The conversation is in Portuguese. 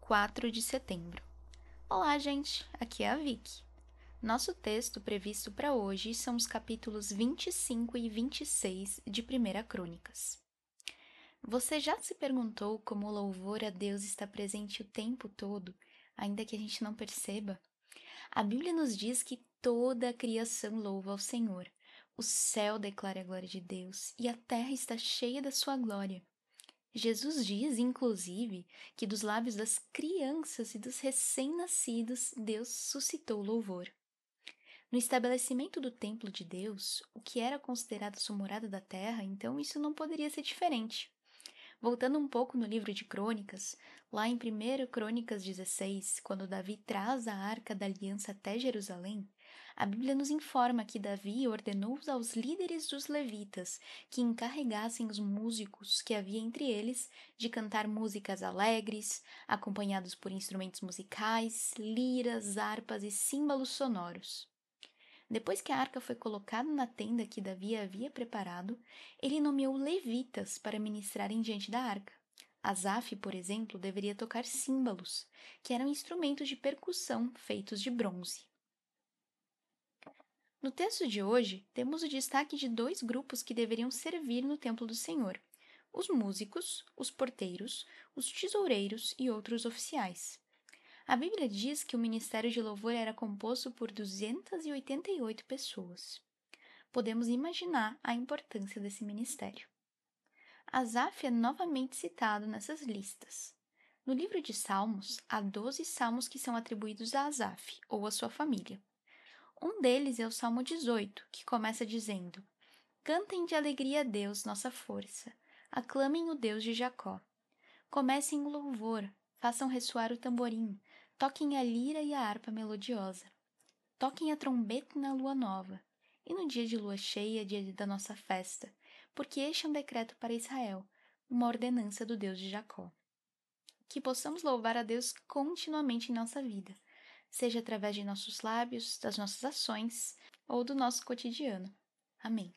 4 de setembro. Olá, gente! Aqui é a Vicky. Nosso texto previsto para hoje são os capítulos 25 e 26 de 1 Crônicas. Você já se perguntou como o louvor a Deus está presente o tempo todo, ainda que a gente não perceba? A Bíblia nos diz que toda a criação louva ao Senhor. O céu declara a glória de Deus e a terra está cheia da sua glória. Jesus diz, inclusive, que dos lábios das crianças e dos recém-nascidos Deus suscitou louvor. No estabelecimento do templo de Deus, o que era considerado sua morada da terra, então isso não poderia ser diferente. Voltando um pouco no livro de Crônicas, lá em 1 Crônicas 16, quando Davi traz a arca da aliança até Jerusalém, a Bíblia nos informa que Davi ordenou aos líderes dos levitas que encarregassem os músicos que havia entre eles de cantar músicas alegres, acompanhados por instrumentos musicais, liras, harpas e símbolos sonoros. Depois que a arca foi colocada na tenda que Davi havia preparado, ele nomeou levitas para ministrarem diante da arca. Asaf, por exemplo, deveria tocar símbolos, que eram instrumentos de percussão feitos de bronze. No texto de hoje, temos o destaque de dois grupos que deveriam servir no templo do Senhor: os músicos, os porteiros, os tesoureiros e outros oficiais. A Bíblia diz que o ministério de louvor era composto por 288 pessoas. Podemos imaginar a importância desse ministério. Asaf é novamente citado nessas listas. No livro de Salmos, há 12 salmos que são atribuídos a Asaf ou a sua família. Um deles é o Salmo 18, que começa dizendo: Cantem de alegria a Deus, nossa força. Aclamem o Deus de Jacó. Comecem o louvor, façam ressoar o tamborim, toquem a lira e a harpa melodiosa. Toquem a trombeta na lua nova, e no dia de lua cheia, dia da nossa festa, porque este é um decreto para Israel, uma ordenança do Deus de Jacó. Que possamos louvar a Deus continuamente em nossa vida, seja através de nossos lábios, das nossas ações ou do nosso cotidiano. Amém.